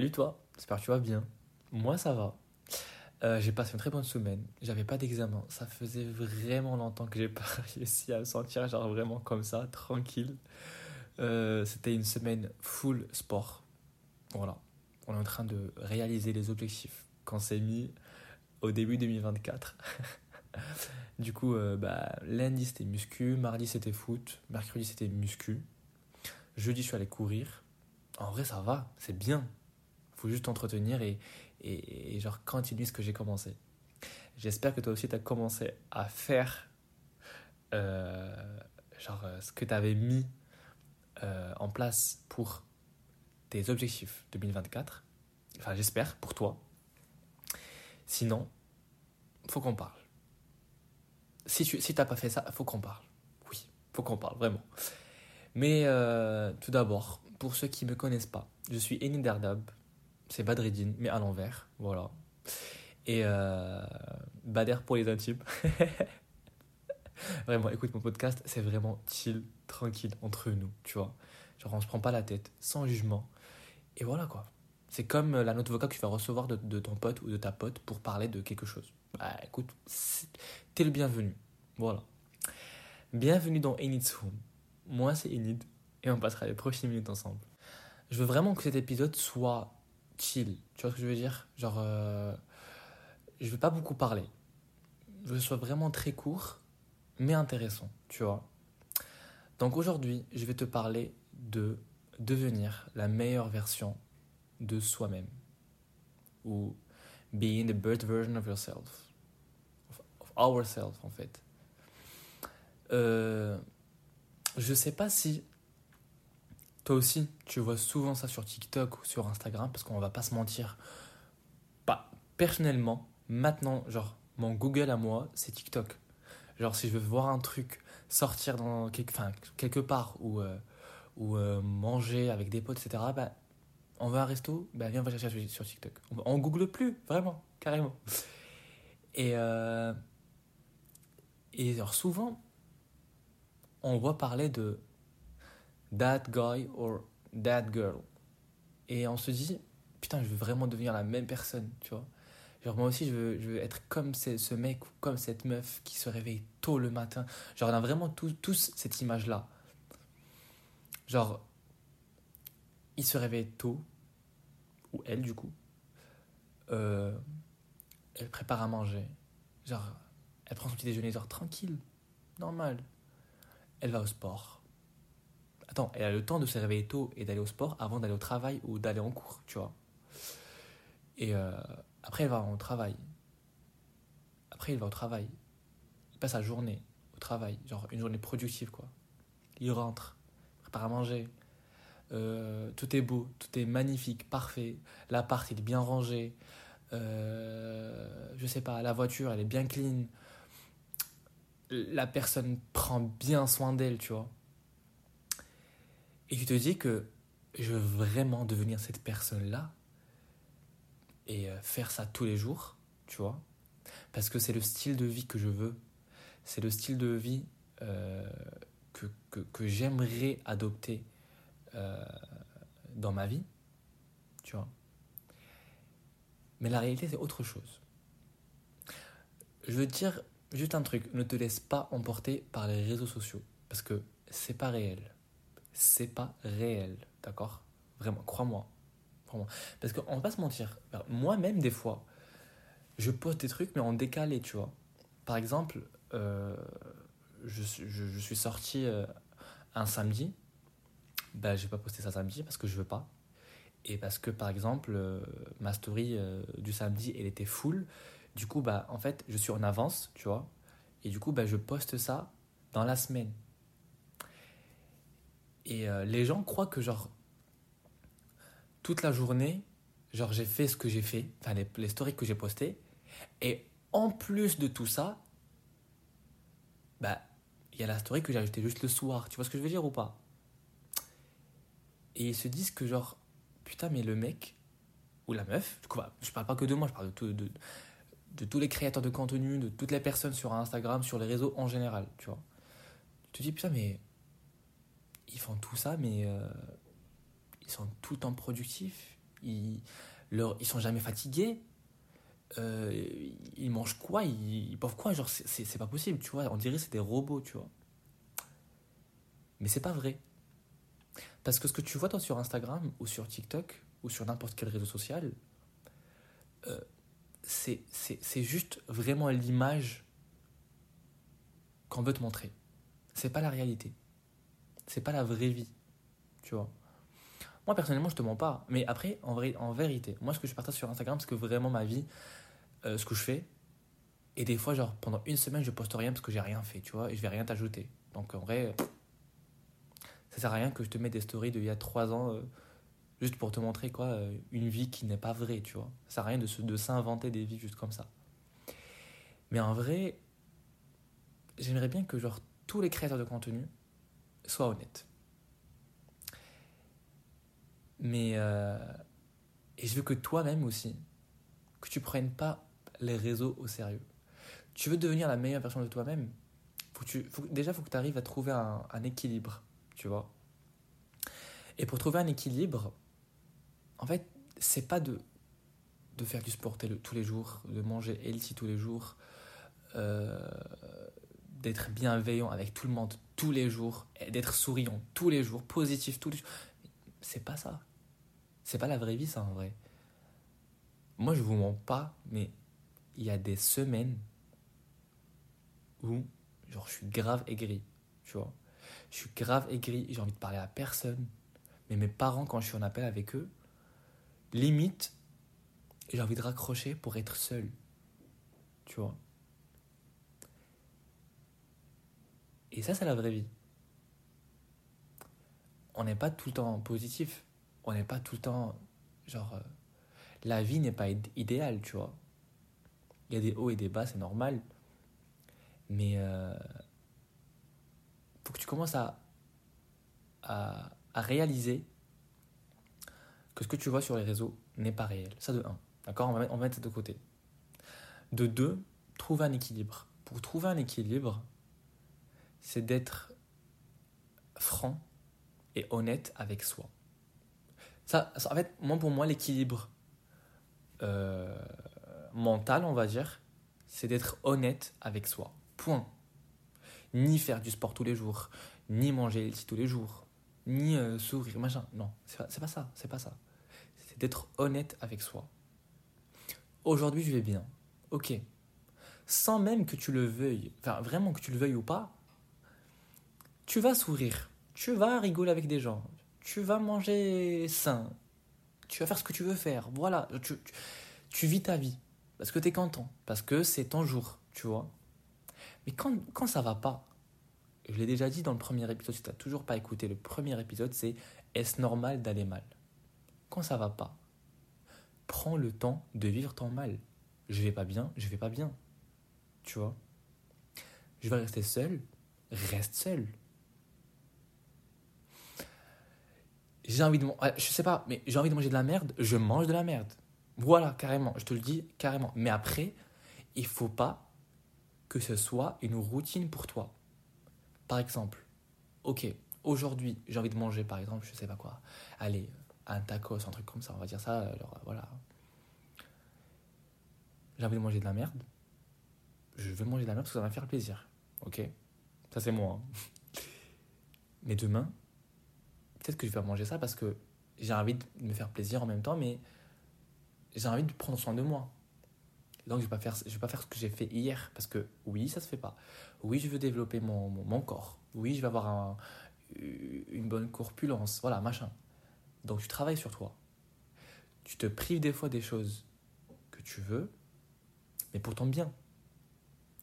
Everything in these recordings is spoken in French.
Salut toi, j'espère que tu vas bien. Moi ça va. Euh, j'ai passé une très bonne semaine. J'avais pas d'examen. Ça faisait vraiment longtemps que j'ai pas réussi à me sentir genre vraiment comme ça, tranquille. Euh, C'était une semaine full sport. Voilà. On est en train de réaliser les objectifs qu'on s'est mis au début 2024. du coup, euh, bah, lundi c'était muscu, mardi c'était foot, mercredi c'était muscu. Jeudi je suis allé courir. En vrai ça va, c'est bien faut juste t'entretenir et, et, genre continuer ce que j'ai commencé. J'espère que toi aussi tu as commencé à faire euh, genre euh, ce que tu avais mis euh, en place pour tes objectifs 2024. Enfin, j'espère pour toi. Sinon, faut qu'on parle. Si tu si t'as pas fait ça, faut qu'on parle. Oui, faut qu'on parle vraiment. Mais tout d'abord, pour ceux qui me connaissent pas, je suis Enid Derdab, c'est Badreddin, mais à l'envers, voilà. Et euh, Bader pour les intimes. vraiment, écoute mon podcast, c'est vraiment chill, tranquille, entre nous, tu vois. Genre, on se prend pas la tête, sans jugement. Et voilà quoi. C'est comme la note vocale que tu vas recevoir de, ton pote ou de ta pote pour parler de quelque chose. Bah écoute, t'es le bienvenu. Voilà. Bienvenue dans Enid's Home. Moi c'est Enid et on passera les prochaines minutes ensemble. Je veux vraiment que cet épisode soit chill. Tu vois ce que je veux dire? Genre, euh, je vais pas beaucoup parler. Je veux que ce soit vraiment très court, mais intéressant, tu vois. Donc aujourd'hui, je vais te parler de devenir la meilleure version de soi-même. Ou being the best version of yourself. Of, ourselves, en fait. Euh, je sais pas si toi aussi, tu vois souvent ça sur TikTok ou sur Instagram, parce qu'on va pas se mentir. Pas personnellement, maintenant, genre, mon Google à moi, c'est TikTok. Genre, si je veux voir un truc sortir dans quelque, quelque part ou, euh, ou euh, manger avec des potes, etc., bah, on va à un resto, bah, viens, on va chercher sur TikTok. On, ne Google plus, vraiment, carrément. Et, euh, et alors, souvent, on voit parler de that guy or that girl. Et on se dit, putain, je veux vraiment devenir la même personne, tu vois. Genre, moi aussi, je veux, je veux être comme ce mec ou comme cette meuf qui se réveille tôt le matin. Genre, on a vraiment tous, tous cette image-là. Genre, il se réveille tôt, ou elle, du coup. Euh, elle prépare à manger. Genre, elle prend son petit déjeuner, genre, tranquille, normal. Elle va au sport Attends, elle a le temps de se réveiller tôt et d'aller au sport avant d'aller au travail ou d'aller en cours, tu vois. Et euh, après, elle va au travail. Après, il va au travail. Il passe sa journée au travail, genre une journée productive, quoi. Il rentre, prépare à manger. Euh, tout est beau, tout est magnifique, parfait. L'appart, il est bien rangé. Euh, je sais pas, la voiture, elle est bien clean. La personne prend bien soin d'elle, tu vois. Et tu te dis que je veux vraiment devenir cette personne-là et euh, faire ça tous les jours, tu vois. Parce que c'est le style de vie que je veux. C'est le style de vie euh, que, que, que j'aimerais adopter euh, dans ma vie, tu vois. Mais la réalité, c'est autre chose. Je veux dire juste un truc, ne te laisse pas emporter par les réseaux sociaux, parce que c'est pas réel c'est pas réel, d'accord? Vraiment, crois-moi. Parce qu'on va pas se mentir. Moi-même, des fois, je poste des trucs, mais en décalé, tu vois. Par exemple, euh, je, je, suis sorti euh, un samedi. Ben, j'ai pas posté ça samedi parce que je veux pas. Et parce que, par exemple, euh, ma story du samedi, elle était full. Du coup, bah, en fait, je suis en avance, tu vois. Et du coup, bah, je poste ça dans la semaine. Et euh, les gens croient que, genre, toute la journée, genre, j'ai fait ce que j'ai fait, enfin, les, stories que j'ai postées. Et en plus de tout ça, bah, il y a la story que j'ai ajoutée juste le soir. Tu vois ce que je veux dire ou pas? Et ils se disent que, genre, putain, mais le mec ou la meuf, du coup, bah, je parle pas que de moi, je parle de tous les créateurs de contenu, de toutes les personnes sur Instagram, sur les réseaux en général, tu vois. Tu te dis, putain, mais ils font tout ça, mais euh, ils sont tout le temps productifs. ils, leur, ils sont jamais fatigués. Euh, ils mangent quoi? Ils, ils quoi? Genre, c'est pas possible, tu vois. On dirait que c'est des robots, tu vois. Mais c'est pas vrai. Parce que ce que tu vois, toi, sur Instagram ou sur TikTok ou sur n'importe quel réseau social, euh, c'est juste vraiment l'image qu'on veut te montrer. C'est pas la réalité. C'est pas la vraie vie. Tu vois. Moi, personnellement, je te mens pas. Mais après, en, vrai, en vérité, moi, ce que je partage sur Instagram, c'est que vraiment ma vie, euh, ce que je fais, et des fois, genre, pendant une semaine, je poste rien parce que j'ai rien fait, tu vois, et je vais rien t'ajouter. Donc, en vrai, ça sert à rien que je te mette des stories d'il y a trois ans, euh, juste pour te montrer, quoi, euh, une vie qui n'est pas vraie, tu vois. Ça sert à rien de, de s'inventer des vies juste comme ça. Mais en vrai, j'aimerais bien que, genre, tous les créateurs de contenu soient honnêtes. Mais. Euh, et je veux que toi-même aussi, que tu prennes pas les réseaux au sérieux. Tu veux devenir la meilleure version de toi-même faut tu, Déjà, il faut que tu arrives à trouver un, équilibre, tu vois. Et pour trouver un équilibre, en fait, c'est pas de, de faire du sport tous les jours, de manger healthy tous les jours, euh, d'être bienveillant avec tout le monde tous les jours, d'être souriant tous les jours, positif tous les jours. C'est pas ça. C'est pas la vraie vie, ça, en vrai. Moi, je vous mens pas, mais il y a des semaines où, genre, je suis grave aigri, tu vois. Je suis grave aigri, j'ai envie de parler à personne. Mais mes parents, quand je suis en appel avec eux, limite, j'ai envie de raccrocher pour être seul. Tu vois. Et ça, c'est la vraie vie. On n'est pas tout le temps positif on n'est pas tout le temps. Genre, euh, la vie n'est pas idéale, tu vois. Il y a des hauts et des bas, c'est normal. Mais euh, faut que tu commences à, à, réaliser que ce que tu vois sur les réseaux n'est pas réel. Ça de un. D'accord? On, va on va mettre ça de côté. De deux, trouver un équilibre. Pour trouver un équilibre, c'est d'être franc et honnête avec soi. Ça, en fait, moi, pour moi, l'équilibre euh, mental, on va dire, c'est d'être honnête avec soi. Point. Ni faire du sport tous les jours, ni manger healthy tous les jours, ni euh, sourire, machin. Non, c'est pas, pas ça, c'est pas ça. C'est d'être honnête avec soi. Aujourd'hui, je vais bien. Ok. Sans même que tu le veuilles, enfin vraiment que tu le veuilles ou pas, tu vas sourire, tu vas rigoler avec des gens, tu vas manger sain, tu vas faire ce que tu veux faire, voilà, tu, vis ta vie, parce que tu es content, parce que c'est ton jour, tu vois. Mais quand, quand ça va pas, je l'ai déjà dit dans le premier épisode, si tu toujours pas écouté le premier épisode, c'est est-ce normal d'aller mal? Quand ça va pas, prends le temps de vivre ton mal. Je vais pas bien, je vais pas bien. Tu vois? Je vais rester seul, reste seul. J'ai envie de je sais pas, mais j'ai envie de manger de la merde, je mange de la merde. Voilà, carrément, je te le dis carrément. Mais après, il faut pas que ce soit une routine pour toi. Par exemple, ok, aujourd'hui, j'ai envie de manger, par exemple, je sais pas quoi, allez, un tacos, un truc comme ça, on va dire ça, alors voilà. J'ai envie de manger de la merde, je veux manger de la merde parce que ça va me faire plaisir, ok? Ça c'est moi. Hein. Mais demain, peut-être que je vais manger ça parce que j'ai envie de me faire plaisir en même temps, mais j'ai envie de prendre soin de moi. Donc je ne vais, pas faire, vais pas faire ce que j'ai fait hier, parce que oui, ça se fait pas. Oui, je veux développer mon, mon, corps. Oui, je vais avoir un, une bonne corpulence, voilà, machin. Donc tu travailles sur toi. Tu te prives des fois des choses que tu veux, mais pour ton bien.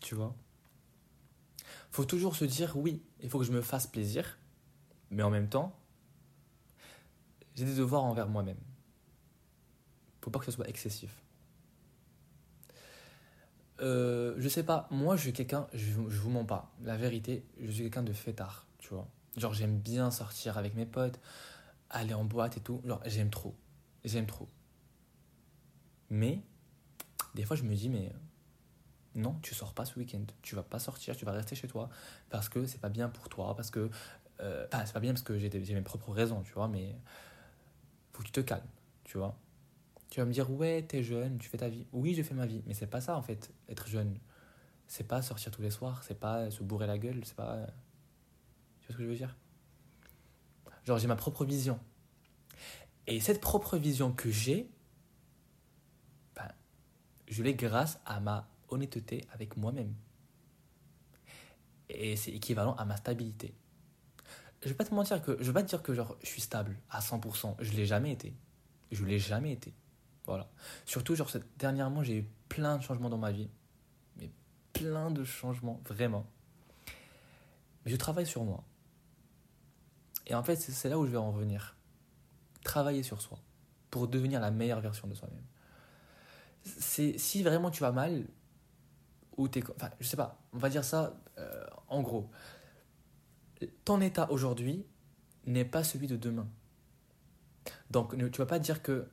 Tu vois? Faut toujours se dire oui, il faut que je me fasse plaisir, mais en même temps, j'ai des devoirs envers moi-même. Faut pas que ce soit excessif. Euh, je sais pas, moi je suis quelqu'un, je, je vous mens pas, la vérité, je suis quelqu'un de fêtard, tu vois. Genre j'aime bien sortir avec mes potes, aller en boîte et tout, genre j'aime trop, j'aime trop. Mais, des fois je me dis, mais non, tu sors pas ce week-end, tu vas pas sortir, tu vas rester chez toi, parce que c'est pas bien pour toi, parce que, euh, enfin c'est pas bien parce que j'ai mes propres raisons, tu vois, mais tu te calmes. tu vois. Tu vas me dire, ouais, t'es jeune, tu fais ta vie. Oui, je fais ma vie, mais c'est pas ça en fait, être jeune. C'est pas sortir tous les soirs, c'est pas se bourrer la gueule, c'est pas. Tu vois ce que je veux dire? Genre, j'ai ma propre vision. Et cette propre vision que j'ai, ben, je l'ai grâce à ma honnêteté avec moi-même. Et c'est équivalent à ma stabilité. Je vais pas te mentir que je vais pas te dire que genre je suis stable à 100%, je l'ai jamais été. Je l'ai jamais été. Voilà. Surtout genre dernièrement, j'ai eu plein de changements dans ma vie. Mais plein de changements, vraiment. Mais je travaille sur moi. Et en fait, c'est là où je vais en venir. Travailler sur soi pour devenir la meilleure version de soi-même. C'est si vraiment tu vas mal ou t'es enfin je sais pas, on va dire ça euh, en gros. Ton état aujourd'hui n'est pas celui de demain. Donc tu vas pas dire que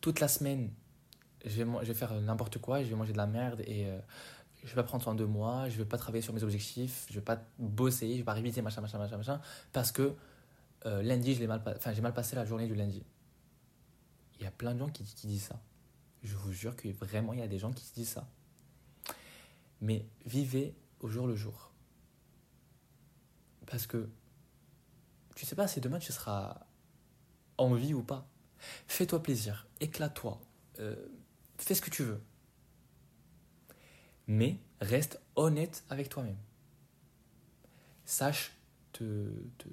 toute la semaine je vais, faire n'importe quoi, je vais manger de la merde et euh, je vais pas prendre soin de moi, je vais pas travailler sur mes objectifs, je vais pas bosser, je vais pas réviser, machin, machin, machin, machin, parce que euh, lundi, j'ai mal, mal passé la journée du lundi. Il y a plein de gens qui, disent ça. Je vous jure que vraiment, il y a des gens qui se disent ça. Mais vivez au jour le jour. Parce que tu sais pas si demain tu seras en vie ou pas. Fais-toi plaisir, éclate-toi, euh, fais ce que tu veux mais reste honnête avec toi-même. Sache te, te,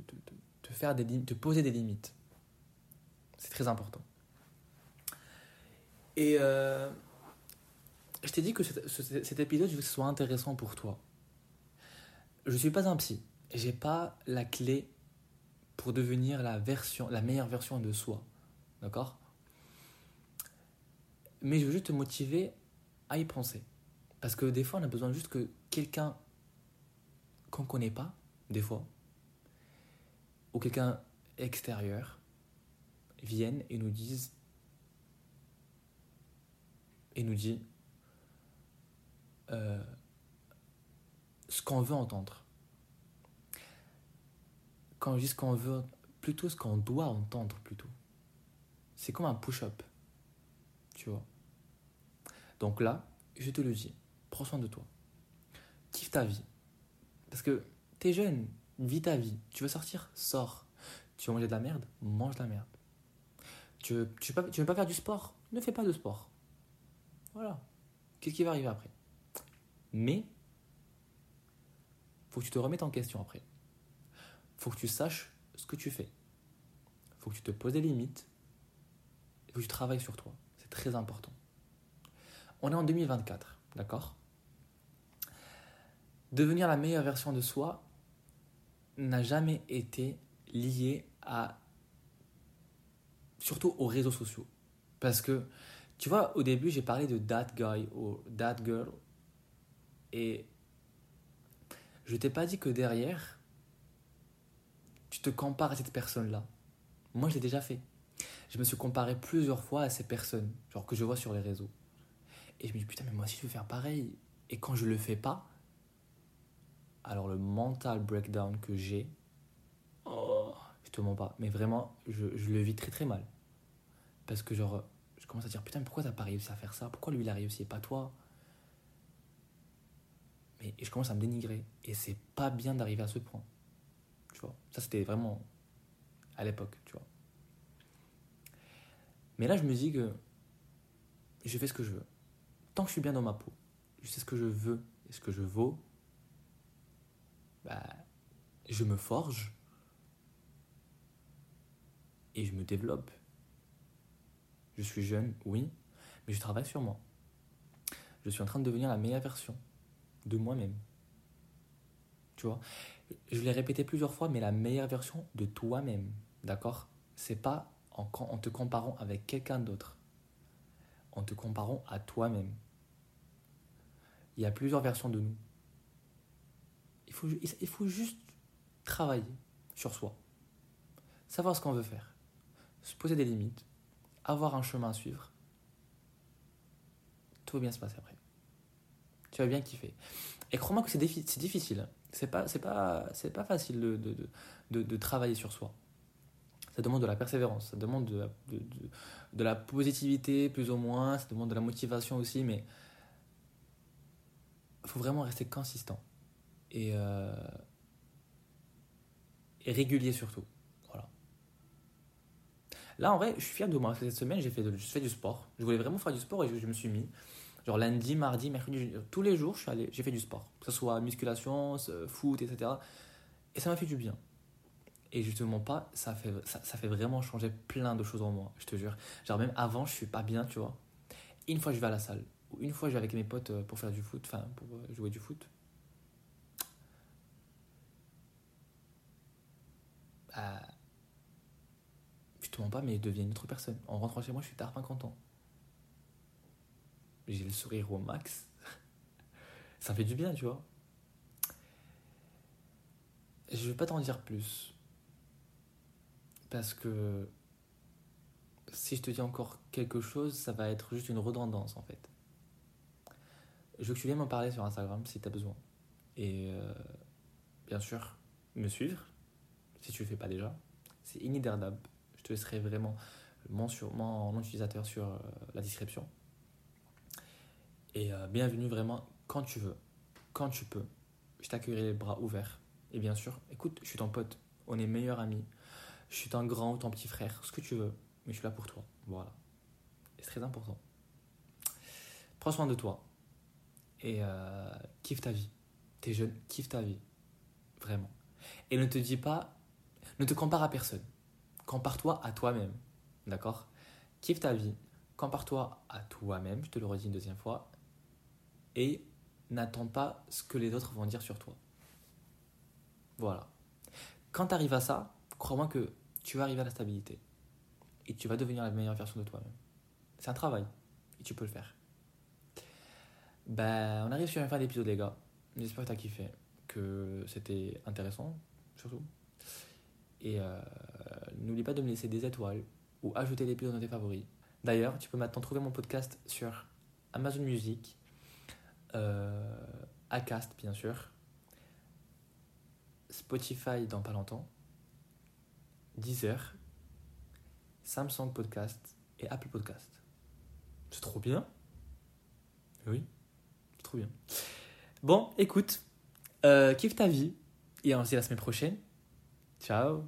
te, faire des, te poser des limites. C'est très important. Et euh, je t'ai dit que cet, épisode, je veux que ce soit intéressant pour toi. Je ne suis pas un psy. J'ai pas la clé pour devenir la version, la meilleure version de soi. D'accord? Mais je veux juste te motiver à y penser. Parce que des fois, on a besoin juste que quelqu'un qu'on connaît pas, des fois, ou quelqu'un extérieur, vienne et nous dise et nous dit euh, ce qu'on veut entendre. Quand dis ce qu'on veut, plutôt ce qu'on doit entendre plutôt. C'est comme un push-up. Tu vois. Donc là, je te le dis prends soin de toi. Kiffe ta vie. Parce que t'es jeune, vis ta vie. Tu veux sortir, sors. Tu veux manger de la merde, mange de la merde. Tu veux, tu veux, pas, tu veux pas faire du sport, ne fais pas de sport. Voilà. Qu'est-ce qui va arriver après? Mais, faut que tu te remettes en question après. Faut que tu saches ce que tu fais. Faut que tu te poses des limites. Il faut que tu travailles sur toi. C'est très important. On est en 2024, d'accord? Devenir la meilleure version de soi n'a jamais été lié à surtout aux réseaux sociaux parce que tu vois au début j'ai parlé de that guy ou that girl et je t'ai pas dit que derrière tu te compares à cette personne là moi je l'ai déjà fait. Je me suis comparé plusieurs fois à ces personnes genre que je vois sur les réseaux. Et je me dis putain mais moi aussi je veux faire pareil. Et quand je le fais pas alors le mental breakdown que j'ai, oh, je te mens pas, mais vraiment, je, le vis très très mal. Parce que genre, je commence à dire, putain, mais pourquoi t'as pas réussi à faire ça? Pourquoi lui il a réussi et pas toi? Mais, Et je commence à me dénigrer. Et c'est pas bien d'arriver à ce point. Ça c'était vraiment à l'époque, tu vois. Mais là, je me dis que je fais ce que je veux. Tant que je suis bien dans ma peau, je sais ce que je veux et ce que je vaux, bah, je me forge et je me développe. Je suis jeune, oui, mais je travaille sur moi. Je suis en train de devenir la meilleure version de moi-même. Tu vois? Je l'ai répété plusieurs fois, mais la meilleure version de toi-même. D'accord? C'est pas en, te comparant avec quelqu'un d'autre. En te comparant à toi-même. Il y a plusieurs versions de nous. Il faut, il faut juste travailler sur soi. Savoir ce qu'on veut faire. Se poser des limites. Avoir un chemin à suivre. Tout va bien se passer après. Tu vas bien kiffer. Et crois-moi que c'est difficile. C'est pas, c'est pas, c'est pas facile de, de, de, travailler sur soi. Ça demande de la persévérance, ça demande de la, de, la positivité plus ou moins, ça demande de la motivation aussi, mais il faut vraiment rester consistant et, euh, et régulier surtout. Voilà. Là, en vrai, je suis fier de moi. Cette semaine, j'ai fait, du sport. Je voulais vraiment faire du sport et je me suis mis. Genre lundi, mardi, mercredi, tous les jours, j'ai fait du sport. Que ce soit musculation, foot, etc. Et ça m'a fait du bien. Et je te mens pas, ça fait, vraiment changer plein de choses en moi, je te jure. Genre même avant, je suis pas bien, tu vois. Une fois, je vais à la salle. Ou une fois, je vais avec mes potes pour faire du foot, enfin, pour jouer du foot. Bah, je te mens pas, mais je deviens une autre personne. En rentrant chez moi, je suis tard content j'ai le sourire au max. ça fait du bien, tu vois. Je vais pas t'en dire plus. Parce que si je te dis encore quelque chose, ça va être juste une redondance en fait. Je veux que tu viennes m'en parler sur Instagram si tu as besoin. Et euh, bien sûr, me suivre si tu le fais pas déjà. C'est Iniderdab. Je te laisserai vraiment mon utilisateur sur euh, la description. Et euh, bienvenue vraiment quand tu veux, quand tu peux. Je t'accueillerai les bras ouverts. Et bien sûr, écoute, je suis ton pote, on est meilleurs amis. Je suis ton grand ou ton petit frère, ce que tu veux, mais je suis là pour toi. Voilà. C'est très important. Prends soin de toi. Et euh, kiffe ta vie. T'es jeune, kiffe ta vie. Vraiment. Et ne te dis pas, ne te compare à personne. Compare-toi à toi-même. D'accord? Kiffe ta vie. Compare-toi à toi-même, je te le redis une deuxième fois et n'attends pas ce que les autres vont dire sur toi. Voilà. Quand tu arrives à ça, crois-moi que tu vas arriver à la stabilité et tu vas devenir la meilleure version de toi-même. C'est un travail et tu peux le faire. Ben, on arrive sur la fin de l'épisode, les gars. J'espère que tu as kiffé, que c'était intéressant, surtout. Et euh, n'oublie pas de me laisser des étoiles ou ajouter l'épisode dans tes favoris. D'ailleurs, tu peux maintenant trouver mon podcast sur Amazon Music, Acast, bien sûr, Spotify dans pas longtemps, Deezer, Samsung Podcast et Apple Podcast. C'est trop bien. Oui, c'est trop bien. Bon, écoute, euh, kiffe ta vie et on se dit la semaine prochaine. Ciao